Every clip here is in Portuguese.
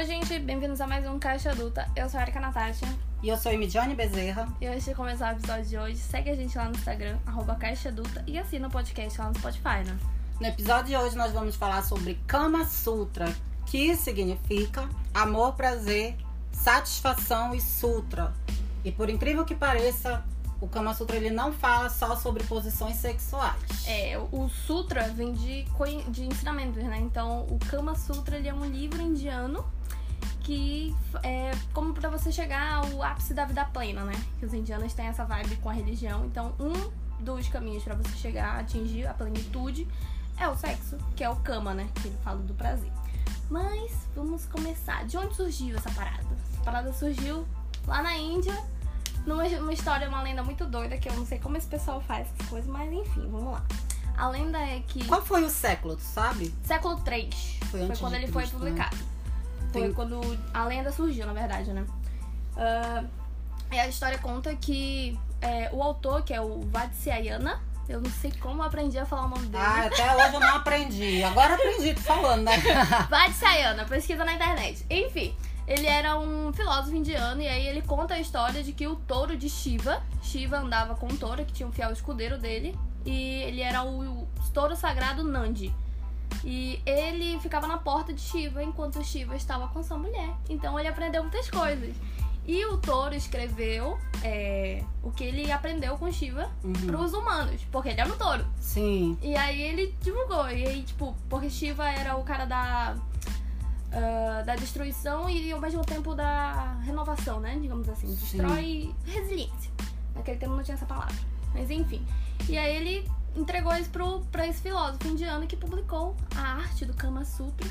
Oi, gente, bem-vindos a mais um Caixa Adulta. Eu sou a Erika Natasha. E eu sou a Midiane Bezerra. E antes de começar o episódio de hoje, segue a gente lá no Instagram, arroba Caixa Adulta, e assina o podcast lá no Spotify, né? No episódio de hoje nós vamos falar sobre Kama Sutra, que significa amor, prazer, satisfação e sutra. E por incrível que pareça, o Kama Sutra ele não fala só sobre posições sexuais. É, o Sutra vem de, de ensinamentos, né? Então, o Kama Sutra ele é um livro indiano que é como para você chegar ao ápice da vida plena, né? Que os indianos têm essa vibe com a religião. Então, um dos caminhos para você chegar a atingir a plenitude é o sexo, que é o kama, né? Que ele fala do prazer. Mas vamos começar. De onde surgiu essa parada? Essa parada surgiu lá na Índia, numa uma história, uma lenda muito doida, que eu não sei como esse pessoal faz essas coisas, mas enfim, vamos lá. A lenda é que. Qual foi o século, tu sabe? Século 3. Foi, foi quando ele foi né? publicado. Né? Foi Tem... quando a lenda surgiu, na verdade, né? Uh, e a história conta que é, o autor, que é o Vatsyayana, eu não sei como aprendi a falar o nome dele. Ah, até hoje eu não aprendi. Agora aprendi, tô falando, né? Vatsyayana, pesquisa na internet. Enfim, ele era um filósofo indiano e aí ele conta a história de que o touro de Shiva, Shiva andava com um touro que tinha um fiel escudeiro dele, e ele era o, o touro sagrado Nandi. E ele ficava na porta de Shiva enquanto Shiva estava com sua mulher. Então ele aprendeu muitas coisas. E o touro escreveu é, o que ele aprendeu com Shiva uhum. para os humanos, porque ele era um touro. Sim. E aí ele divulgou. E aí, tipo, porque Shiva era o cara da. Uh, da destruição e ao mesmo tempo da renovação, né? Digamos assim. Destrói Sim. resiliência. Naquele tempo não tinha essa palavra. Mas enfim. E aí ele entregou isso pro, pra esse filósofo indiano que publicou a arte do Kama Sutra,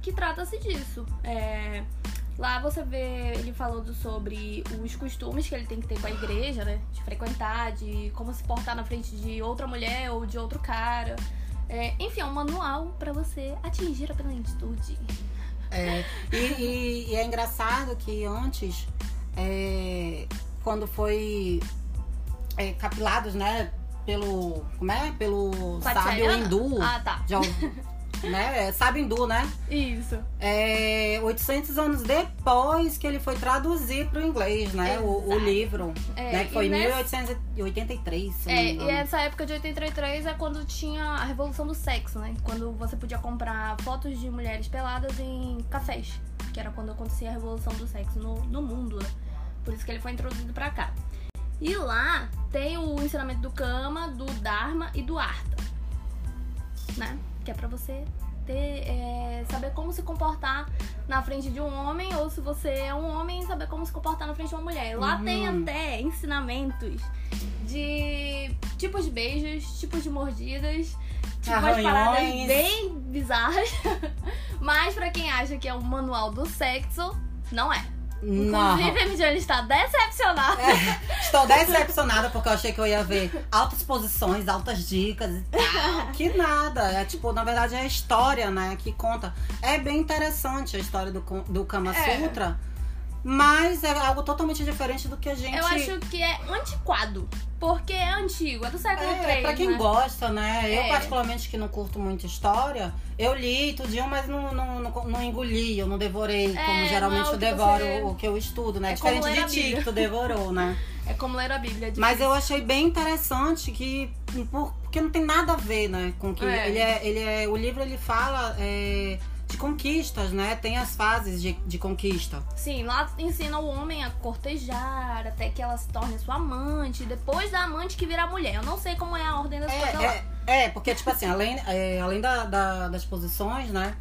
que trata-se disso. É, lá você vê ele falando sobre os costumes que ele tem que ter com a igreja, né? De frequentar, de como se portar na frente de outra mulher ou de outro cara. É, enfim, é um manual para você atingir a plenitude. É, e, e, e, é engraçado que antes, é, quando foi é, capilados, né, pelo. Como é? Pelo sábio hindu. Ah, tá. Já, né? É, sábio hindu, né? Isso. É, 800 anos depois que ele foi traduzir para o inglês, né? O, o, livro. É, né? Que foi em nessa... 1883. É, e essa época de 83 é quando tinha a revolução do sexo, né? Quando você podia comprar fotos de mulheres peladas em cafés. Que era quando acontecia a revolução do sexo no, no mundo, né? Por isso que ele foi introduzido para cá. E lá tem o ensinamento do Kama, do Dharma e do Artha. Né? Que é pra você ter, é, saber como se comportar na frente de um homem, ou se você é um homem, saber como se comportar na frente de uma mulher. Lá uhum. tem até ensinamentos de tipos de beijos, tipos de mordidas, tipo umas paradas bem bizarras. Mas pra quem acha que é um manual do sexo, não é. Inclusive, a Midiane está decepcionada. É, estou decepcionada porque eu achei que eu ia ver altas posições, altas dicas e tal. Que nada. É tipo, na verdade, é a história, né, que conta. É bem interessante a história do, do Kama é. Sutra. É. Mas é algo totalmente diferente do que a gente. Eu acho que é antiquado. Porque é antigo, é do século é, III. Pra quem né? gosta, né? É. Eu, particularmente, que não curto muito história, eu li tudinho, mas não, não, não, não engoli, eu não devorei, é, como geralmente eu devoro você... o que eu estudo, né? É Diferente de ti, que tu devorou, né? É como ler a Bíblia. É mas eu achei bem interessante que. Porque não tem nada a ver, né? Com que. É. Ele é, ele é. O livro ele fala. É, de conquistas, né? Tem as fases de, de conquista. Sim, lá ensina o homem a cortejar até que ela se torne sua amante, depois da amante que vira mulher. Eu não sei como é a ordem das é, coisas é. É, porque, tipo assim, além, é, além da, da, das posições, né?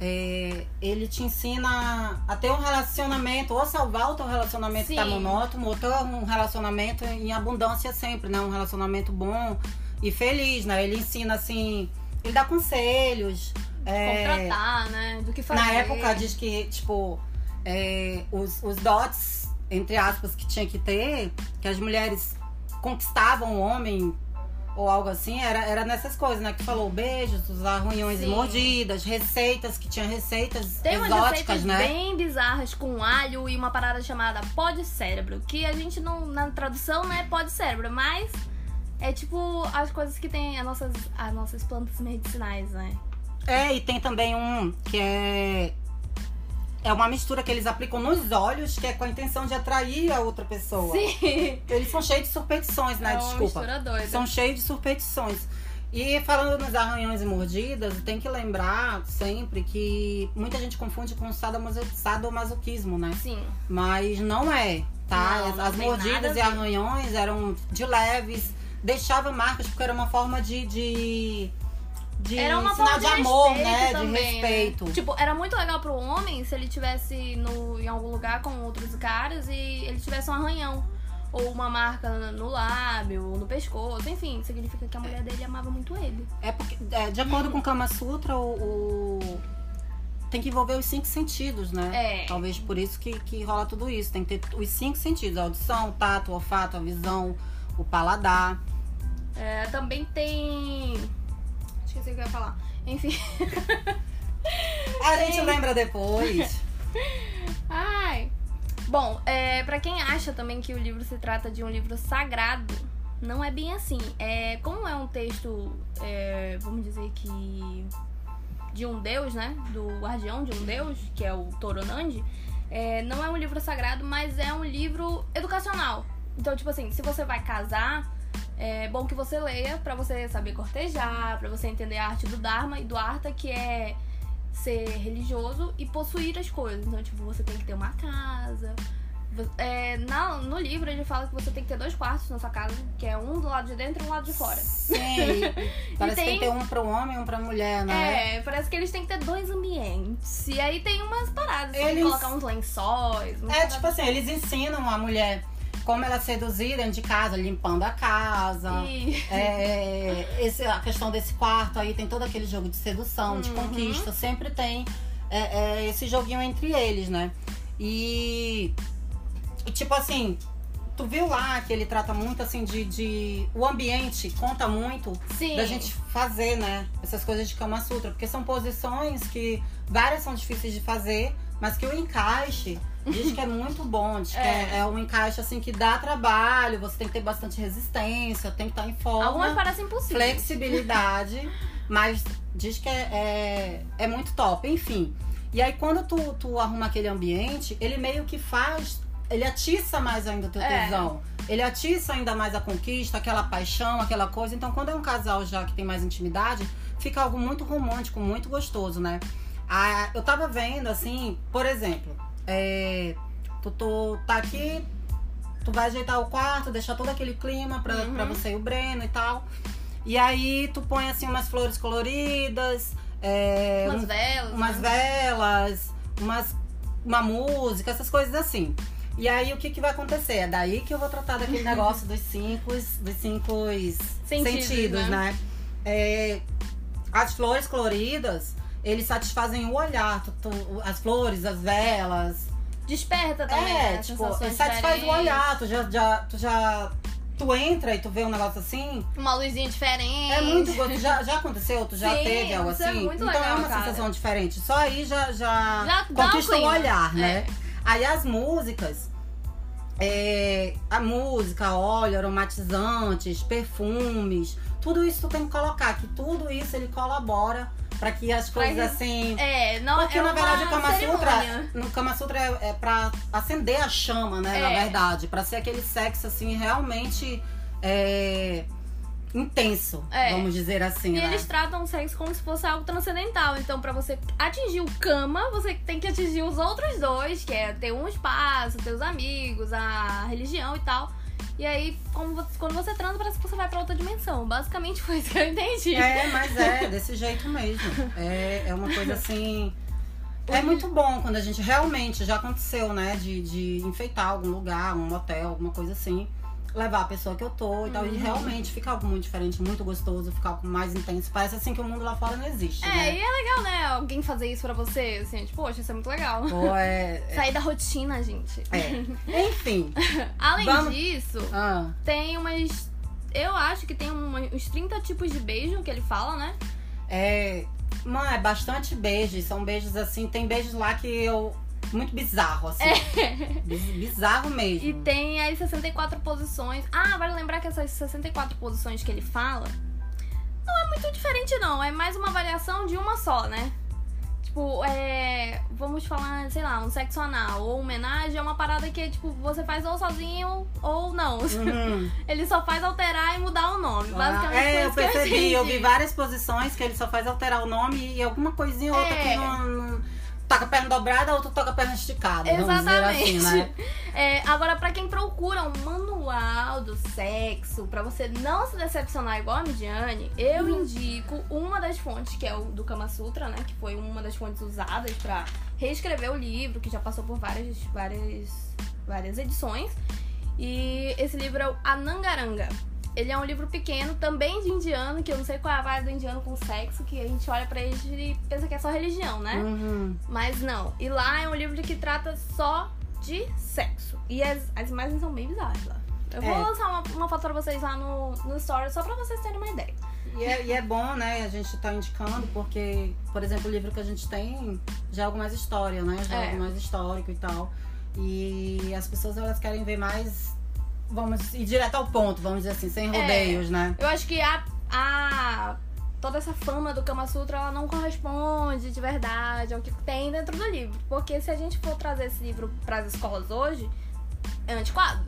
É, ele te ensina a ter um relacionamento, ou salvar o teu relacionamento Sim. que tá monótono, ou ter um relacionamento em abundância sempre, né? Um relacionamento bom e feliz, né? Ele ensina assim, ele dá conselhos, é, contratar, né? Do que fazer. Na época diz que, tipo, é, os, os dots, entre aspas, que tinha que ter, que as mulheres conquistavam o homem ou algo assim, era, era nessas coisas, né? Que falou beijos, os arranhões e mordidas, receitas, que tinha receitas Tem exóticas, umas receitas né? bem bizarras com alho e uma parada chamada pó de cérebro, que a gente não, na tradução, né, pó de cérebro, mas é tipo as coisas que tem as nossas, as nossas plantas medicinais, né? É, e tem também um que é. é uma mistura que eles aplicam nos olhos, que é com a intenção de atrair a outra pessoa. Sim. Eles são cheios de superstições, né? É uma Desculpa. mistura doida. São cheios de superstições. E falando nos arranhões e mordidas, tem que lembrar sempre que muita gente confunde com sadomaso- sadomasoquismo, né? Sim. Mas não é, tá? Não, não As mordidas e arranhões eram de leves, deixava marcas porque era uma forma de. de, de Era uma sinal forma de, de amor, né? também, de respeito. Né? Tipo, era muito legal pro homem se ele tivesse no, em algum lugar com outros caras e ele tivesse um arranhão. Ou uma marca no lábio, ou no pescoço, enfim, significa que a mulher dele amava muito ele. É porque, é, de acordo com o Kama Sutra, o, o- tem que envolver os cinco sentidos, né? É. Talvez por isso que, que rola tudo isso. Tem que ter os cinco sentidos: a audição, o tato, o olfato, a visão, o paladar. É, também tem. Esqueci o que eu ia falar. Enfim. A gente lembra depois. Ai. Bom, é, para quem acha também que o livro se trata de um livro sagrado, não é bem assim. É, como é um texto, é, vamos dizer que de um deus, né? Do guardião de um deus, que é o Toronandi, é, não é um livro sagrado, mas é um livro educacional. Então, tipo assim, se você vai casar, é bom que você leia pra você saber cortejar, pra você entender a arte do Dharma e do Artha, que é ser religioso e possuir as coisas. Então, tipo, você tem que ter uma casa. É, na- no livro ele fala que você tem que ter dois quartos na sua casa, que é um do lado de dentro e um do lado de fora. Sim. Parece que tem tem- que ter um pra um homem e um pra mulher, né? É, parece que eles têm que ter dois ambientes. E aí tem umas paradas, tem que Eles- colocar uns lençóis. É, tipo assim, eles ensinam a mulher como ela seduzir dentro de casa, limpando a casa. E- É, esse, a questão desse quarto aí tem todo aquele jogo de sedução, de Uhum. conquista. Sempre tem é, é, esse joguinho entre eles, né? E, e, tipo assim, tu viu lá que ele trata muito assim de, de. O ambiente conta muito Sim. da gente fazer, né? Essas coisas de Kama Sutra. Porque são posições que várias são difíceis de fazer, mas que o encaixe diz que é muito bom. Diz que É. é, é um encaixe assim que dá trabalho, você tem que ter bastante resistência, tem que estar em forma. Algumas parecem impossíveis. flexibilidade, mas diz que é, é, é muito top, enfim. E aí quando tu, tu arruma aquele ambiente, ele meio que faz. Ele atiça mais ainda o teu É. tesão. Ele atiça ainda mais a conquista, aquela paixão, aquela coisa. Então, quando é um casal já que tem mais intimidade, fica algo muito romântico, muito gostoso, né? Ah, eu tava vendo, assim, por exemplo, é, tu, tu tá aqui, tu vai ajeitar o quarto, deixar todo aquele clima pra, Uhum. pra você e o Breno e tal. E aí tu põe assim umas flores coloridas, é, Umas um- velas. umas né? velas, umas, uma música, essas coisas assim. E aí o que, que vai acontecer? É daí que eu vou tratar daquele negócio dos cinco, dos cinco Sentidos, sentidos, né? né? É, as flores coloridas, eles satisfazem o olhar. Tu- tu- as flores, as velas. Desperta também, é, né? tipo, satisfaz o olhar. Tu já, já, tu já. Tu entra e tu vê um negócio assim. Uma luzinha diferente. É muito gostoso. Já, já aconteceu? Tu já Sim, teve algo é assim? muito então legal, é uma cara. sensação diferente. Só aí já, já, Já conquista o olhar, né? É. Aí as músicas. é, a música, óleo, aromatizantes, perfumes, tudo isso tu tem que colocar, que tudo isso ele colabora para que as Pra coisas que- assim. É, não Porque é na verdade o Kama Sutra, no Kama Sutra é, é pra acender a chama, né? Na É. verdade, Pra ser aquele sexo assim realmente é, intenso, É. vamos dizer assim, E né? eles tratam o sexo como se fosse algo transcendental. Então, pra você atingir o cama, você tem que atingir os outros dois, que é ter um espaço, ter os amigos, a religião e tal. E aí, você- quando você transa, parece que você vai pra outra dimensão. Basicamente foi isso que eu entendi. É, mas é desse jeito mesmo. É, é uma coisa assim. É muito bom quando a gente realmente já aconteceu, né? De, de enfeitar algum lugar, um hotel, alguma coisa assim. Levar a pessoa que eu tô e tal. E Uhum. realmente fica algo muito diferente, muito gostoso, fica algo mais intenso. Parece assim que o mundo lá fora não existe. É, né? e é legal, né? Alguém fazer isso pra você, assim, tipo, poxa, isso é muito legal. Pô, é. é- Sair da rotina, gente. é. Enfim. Além Vamos- disso, Ah, tem umas. Eu acho que tem uma- uns 30 tipos de beijo que ele fala, né? é. Mano, é bastante beijos. São beijos assim. Tem beijos lá que eu. Muito bizarro, assim. Biz- Bizarro mesmo. É. E tem as 64 posições. Ah, vale lembrar que essas 64 posições que ele fala não é muito diferente, não. É mais uma variação de uma só, né? Tipo, é. Vamos falar, sei lá, um sexo anal ou homenagem é uma parada que, tipo, você faz ou sozinho ou não. Uhum. Ele só faz alterar e mudar o nome. Basicamente, é, eu percebi, eu vi entendi. várias posições que ele só faz alterar o nome e alguma coisinha ou outra É. que não, não. Toca a perna dobrada, outro toca a perna esticada. Exatamente. assim, né? É, agora, pra quem procura um manual do sexo, pra você não se decepcionar igual a Midiane, eu Uhum. indico uma das fontes, que é o do Kama Sutra, né? Que foi uma das fontes usadas pra reescrever o livro, que já passou por várias, várias, várias edições. E esse livro é o Anangaranga. Ele é um livro pequeno, também de indiano, que eu não sei qual é a vibe do indiano com sexo, que a gente olha pra eles e pensa que é só religião, né? Uhum. Mas não. E lá é um livro que trata só de sexo. E as, as imagens são bem bizarras lá. Eu vou É. lançar uma, uma foto pra vocês lá no, no story, só pra vocês terem uma ideia. E é, e é bom, né, a gente tá indicando, porque, por exemplo, o livro que a gente tem já é algo mais história, né? Já é, É. algo mais histórico e tal. E as pessoas elas querem ver mais. Vamos ir direto ao ponto, vamos dizer assim, sem É. rodeios, né? Eu acho que a, a toda essa fama do Kama Sutra ela não corresponde de verdade ao que tem dentro do livro. Porque se a gente for trazer esse livro pras escolas hoje, é antiquado.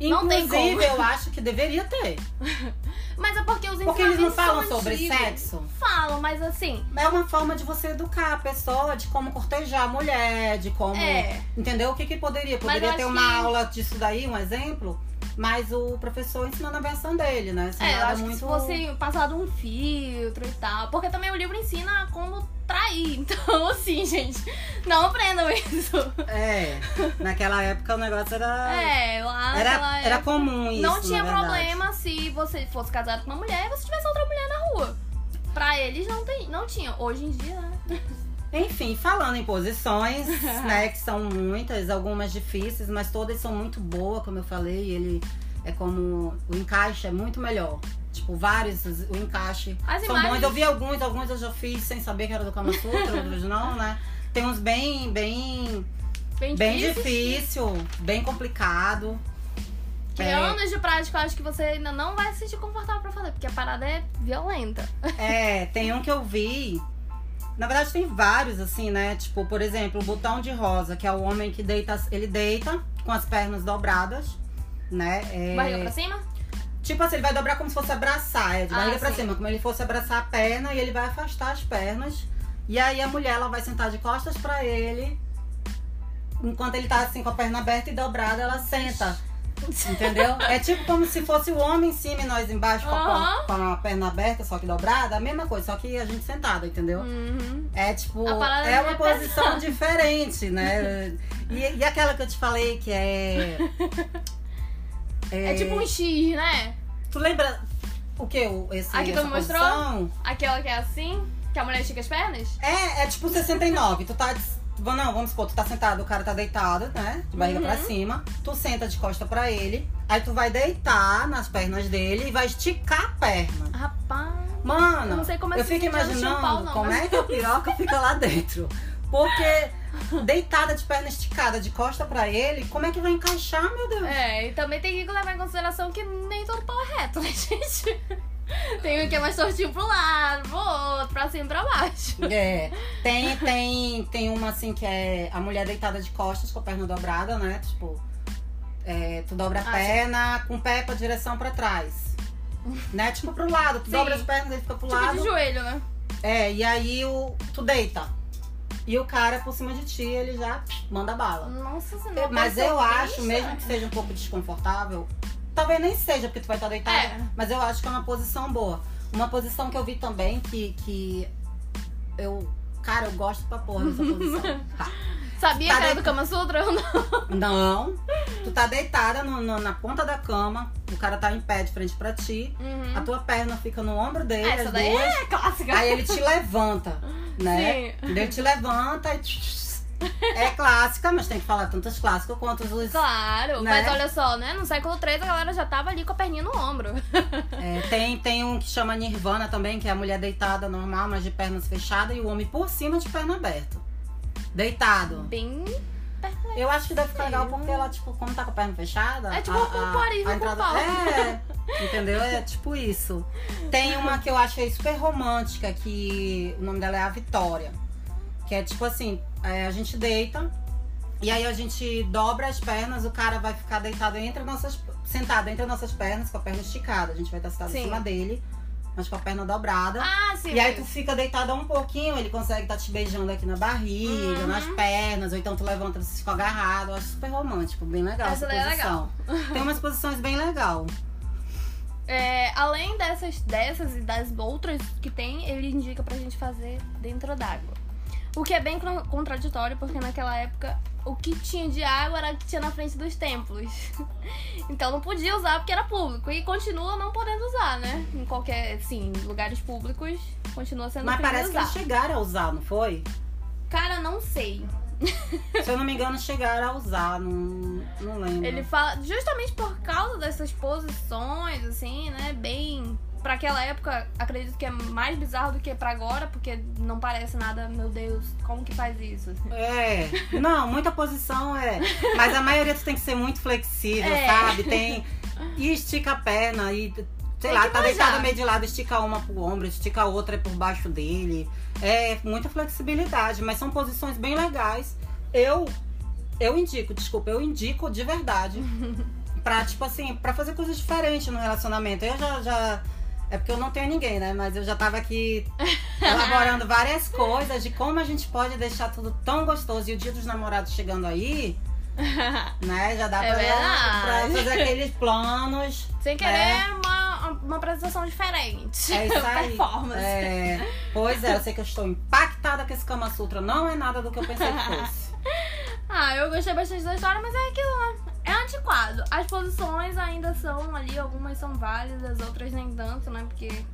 Não tem Inclusive, como. eu acho que deveria ter. Mas é porque os Porque eles não falam sobre antigos. sexo. Falam, mas assim, É uma forma de você educar a pessoa de como cortejar a mulher, de como. é. Entendeu? O que, que poderia? Poderia ter uma que- aula disso daí, um exemplo, mas o professor ensinando a versão dele, né? Sem É, eu acho que se fosse passado um e tal. Porque também o livro ensina como trair. Então, assim, gente, não aprendam isso. É, naquela época o negócio era. É, lá era, naquela era época, comum isso. Não tinha problema se você fosse casado com uma mulher e você tivesse outra mulher na rua. Pra eles não, tem, não tinha. Hoje em dia, né? Enfim, falando em posições, né, que são muitas, algumas difíceis, mas todas são muito boas, como eu falei, ele é como o encaixe é muito melhor. Tipo, vários, o encaixe As são imagens- bons. Eu vi alguns, alguns eu já fiz sem saber que era do Kama Sutra, outros não, né? Tem uns bem, bem, Bem, bem difíceis. difícil, bem complicado. Que É. anos de prática eu acho que você ainda não vai se sentir confortável pra fazer, porque a parada é violenta. É, tem um que eu vi. Na verdade, tem vários, assim, né? Tipo, por exemplo, o botão de rosa, que é o homem que deita. Ele deita com as pernas dobradas, né? É, Barriga pra cima? Tipo assim, ele vai dobrar como se fosse abraçar, é de Ah, barriga pra sim. cima, como ele fosse abraçar a perna e ele vai afastar as pernas. E aí a mulher ela vai sentar de costas pra ele. Enquanto ele tá assim com a perna aberta e dobrada, ela senta. Entendeu? É tipo como se fosse o homem em cima e nós embaixo com, a- com a perna aberta, só que dobrada, a mesma coisa, só que a gente sentada, entendeu? Uhum. É tipo, é uma posição diferente, né? E, e aquela que eu te falei que é. É tipo um X, né? Tu lembra o que? Esse, A que tu me mostrou? posição? Aquela que é assim, que a mulher estica as pernas? É, é tipo 69. Tu tá. Não, vamos supor, tu tá sentado, o cara tá deitado, né? De barriga Uhum. pra cima. Tu senta de costa pra ele. Aí tu vai deitar nas pernas dele e vai esticar a perna. Rapaz. Mano, Eu não sei como é eu fico imaginando Paulo, não, como mas- é que a piroca fica lá dentro. Porque deitada de perna esticada de costa pra ele, como é que vai encaixar, meu Deus? É, e também tem que levar em consideração que nem todo pau é reto, né, gente? Tem um que é mais tortinho pro lado, pro outro, pra cima e pra baixo. É, tem, tem, tem uma assim que é a mulher deitada de costas com a perna dobrada, né? Tipo, é, tu dobra a Ah, perna com o pé pra direção pra trás. Né? Tipo pro lado, tu Sim. dobra as pernas, ele fica pro Tipo de lado. joelho, né? É, e aí o, tu deita. E o cara por cima de ti, ele já manda bala. Nossa senhora. Mas eu acho, mesmo que seja um pouco desconfortável, talvez nem seja porque tu vai estar deitada, É. mas eu acho que é uma posição boa. Uma posição que eu vi também que, que eu. Cara, eu gosto pra porra dessa posição. Tá. Sabia Tá que era do Kama Sutra? Não. Tu tá deitada no- no- na ponta da cama, o cara tá em pé de frente pra ti, Uhum. a tua perna fica no ombro dele, Essa as daí duas. é clássica. Aí ele te levanta, né? Sim. Ele te levanta e. É clássica, mas tem que falar tantas clássicas quanto os. Claro, Né? mas olha só, né? No século III a galera já tava ali com a perninha no ombro. É, tem, tem um que chama Nirvana também, que é a mulher deitada normal, mas de pernas fechadas, e o homem por cima de perna aberta. Deitado. Bem. Eu acho que deve ficar legal porque ela, tipo, como tá com a perna fechada. É tipo a, um a com entrada- pau. É, entendeu? É tipo isso. Tem uma que eu achei super romântica, que o nome dela é a Vitória. Que é tipo assim, é, a gente deita e aí a gente dobra as pernas, o cara vai ficar deitado entre nossas. sentado entre nossas pernas, com a perna esticada. A gente vai estar sentado em cima dele, mas com a perna dobrada. Ah, sim. E aí tu fica deitada um pouquinho, ele consegue estar tá te beijando aqui na barriga, uhum. nas pernas, ou então tu levanta e fica agarrado. Eu acho super romântico, bem legal essa, essa posição. É legal. Tem umas posições bem legal. É, além dessas, dessas e das outras que tem, ele indica pra gente fazer dentro d'água. O que é bem contraditório, porque naquela época o que tinha de água era o que tinha na frente dos templos. então não podia usar porque era público. E continua não podendo usar, né? Em qualquer, sim, lugares públicos continua sendo Mas parece usar. que eles chegaram a usar, não foi? Cara, não sei. Se eu não me engano, chegaram a usar, não, não lembro. Ele fala, justamente por causa dessas posições, assim, né? Bem. Pra aquela época, acredito que é mais bizarro do que pra agora, porque não parece nada, meu Deus, como que faz isso? É, não, muita posição é. Mas a maioria tu tem que ser muito flexível, é. sabe? Tem. E estica a perna, e sei lá, tá deitada meio de lado, estica uma pro ombro, estica a outra por baixo dele. É muita flexibilidade, mas são posições bem legais. Eu eu indico, desculpa, eu indico de verdade. pra, tipo assim, pra fazer coisas diferentes no relacionamento. Eu já, já. É porque eu não tenho ninguém, né? Mas eu já tava aqui elaborando várias coisas de como a gente pode deixar tudo tão gostoso. E o dia dos namorados chegando aí, né? Já dá é pra, pra, fazer aqueles planos. Sem querer né? uma, uma apresentação diferente. É isso aí. Performance. É, pois é, eu sei que eu estou impactada com esse Kama Sutra. Não é nada do que eu pensei que fosse. Ah, eu gostei bastante da história, mas é aquilo, né? É antiquado. As posições ainda são ali, algumas são válidas, outras nem tanto, né? Porque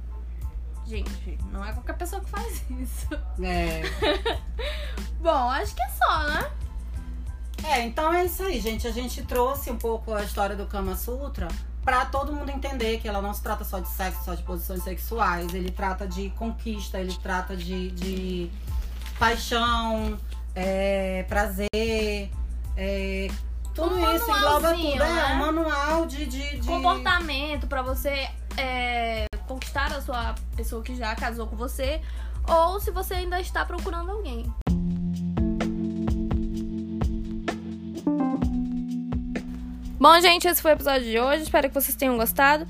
Gente, não é qualquer pessoa que faz isso. É. Bom, acho que é só, né? É, então é isso aí, gente. A gente trouxe um pouco a história do Kama Sutra para todo mundo entender que ela não se trata só de sexo, só de posições sexuais. Ele trata de conquista, ele trata de, de paixão, é, prazer, é, tudo um isso engloba tudo. É, né? É um manual de, de, de... comportamento para você é, conquistar a sua pessoa que já casou com você ou se você ainda está procurando alguém. Bom, gente, esse foi o episódio de hoje. Espero que vocês tenham gostado.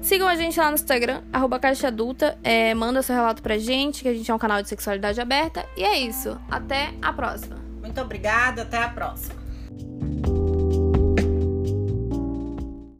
Sigam a gente lá no Instagram, arroba Caixa Adulta. É, manda seu relato pra gente, que a gente é um canal de sexualidade aberta. E é isso. Até a próxima. Muito obrigada, até a próxima.